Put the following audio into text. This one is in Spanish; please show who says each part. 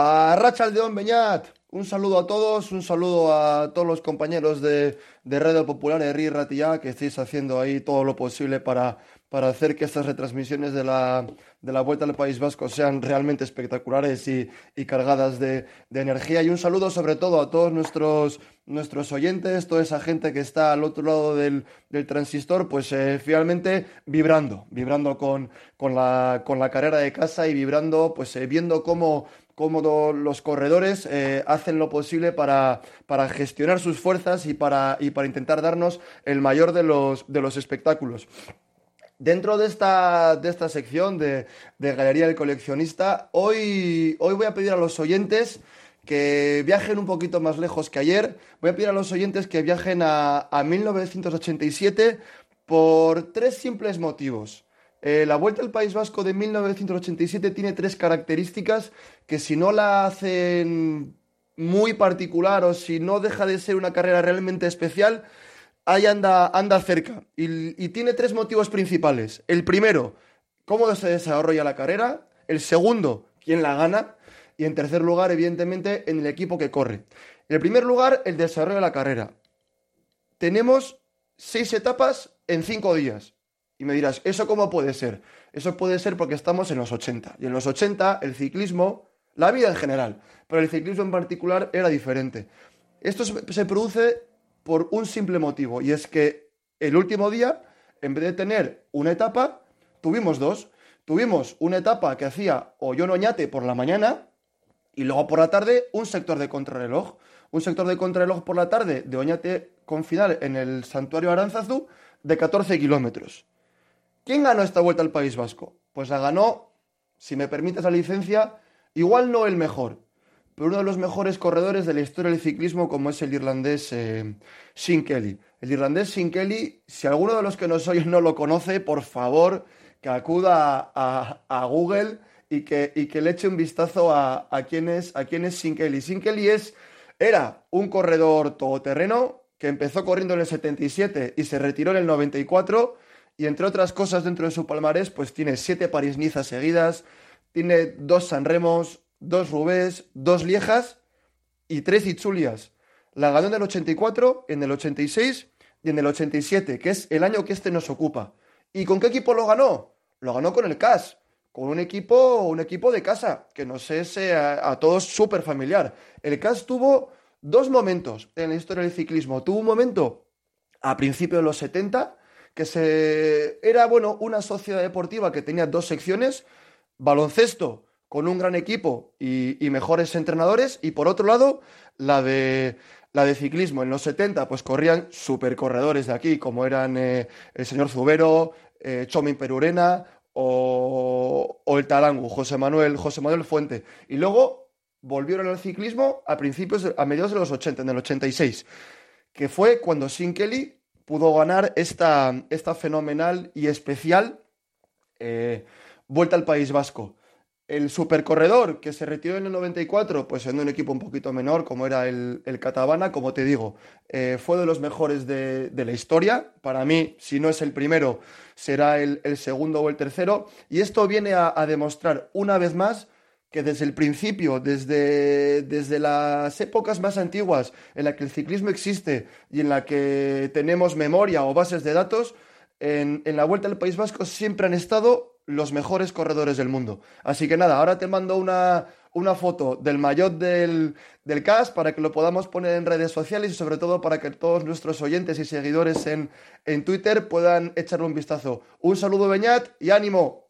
Speaker 1: A Rachaldeón Beñat, un saludo a todos, un saludo a todos los compañeros de, de Radio Popular de RI Ratilla que estáis haciendo ahí todo lo posible para, para hacer que estas retransmisiones de la, de la Vuelta al País Vasco sean realmente espectaculares y, y cargadas de, de, energía. Y un saludo sobre todo a todos nuestros, nuestros oyentes, toda esa gente que está al otro lado del, del transistor, pues eh, finalmente vibrando, vibrando con, con, la, con la carrera de casa y vibrando, pues eh, viendo cómo cómo los corredores eh, hacen lo posible para, para, gestionar sus fuerzas y para, y para intentar darnos el mayor de los, de los espectáculos. Dentro de esta, de esta sección de, Galería del Coleccionista, hoy, hoy voy a pedir a los oyentes que viajen un poquito más lejos que ayer. Voy a pedir a los oyentes que viajen a 1987 por tres simples motivos. Eh, la Vuelta al País Vasco de 1987 tiene tres características que si no la hacen muy particular o si no deja de ser una carrera realmente especial, ahí anda, anda cerca. Y, y tiene tres motivos principales. El primero, cómo se desarrolla la carrera. El segundo, quién la gana. Y en tercer lugar, evidentemente, en el equipo que corre. En el primer lugar, el desarrollo de la carrera. Tenemos seis etapas en cinco días. Y me dirás, ¿eso cómo puede ser? Eso puede ser porque estamos en los 80. Y en los 80 el ciclismo, la vida en general, pero el ciclismo en particular era diferente. Esto se produce por un simple motivo, y es que el último día, en vez de tener una etapa, tuvimos dos. Tuvimos una etapa que hacía Ollón Oñate por la mañana y luego por la tarde un sector de contrarreloj. Un sector de contrarreloj por la tarde de Oñate con final en el Santuario Aranzazu de 14 kilómetros. ¿Quién ganó esta vuelta al País Vasco? Pues la ganó, si me permite esa licencia, igual no el mejor, pero uno de los mejores corredores de la historia del ciclismo como es el irlandés eh, Sin Kelly. El irlandés Sin Kelly, si alguno de los que nos oyen no lo conoce, por favor que acuda a, Google y que, le eche un vistazo a, a, quién es, a quién es. Sin Kelly es, era un corredor todoterreno que empezó corriendo en el 77 y se retiró en el 94 y entre otras cosas dentro de su palmarés, pues tiene siete París-Niza seguidas, tiene dos Sanremos, dos Rubés, dos Liejas y tres Itzulias. La ganó en el 84, en el 86 y en el 87, que es el año que este nos ocupa. ¿Y con qué equipo lo ganó? Lo ganó con el CAS, con un equipo, un equipo de casa, que nos es eh, a, a todos súper familiar. El CAS tuvo dos momentos en la historia del ciclismo. Tuvo un momento a principios de los 70, que se era bueno una sociedad deportiva que tenía dos secciones, baloncesto con un gran equipo y, mejores entrenadores y por otro lado la de la de ciclismo. En los 70 pues corrían supercorredores de aquí como eran eh, el señor Zubero, eh, Chomin Perurena o, el Talangu, José Manuel, José Manuel Fuente. Y luego volvieron al ciclismo a principios a mediados de los 80 en el 86 que fue cuando Sin Kelly pudo ganar esta, esta fenomenal y especial eh, vuelta al País Vasco. El supercorredor que se retiró en el 94, pues en un equipo un poquito menor, como era el, el Catabana, como te digo, eh, fue de los mejores de, la historia. Para mí, si no es el primero, será el, segundo o el tercero. Y esto viene a demostrar una vez más que desde el principio, desde, desde las épocas más antiguas en la que el ciclismo existe y en la que tenemos memoria o bases de datos, en, en la Vuelta al País Vasco siempre han estado los mejores corredores del mundo. Así que nada, ahora te mando una, una foto del maillot del, del CAS para que lo podamos poner en redes sociales y sobre todo para que todos nuestros oyentes y seguidores en, en Twitter puedan echarle un vistazo. Un saludo, Beñat, y ánimo.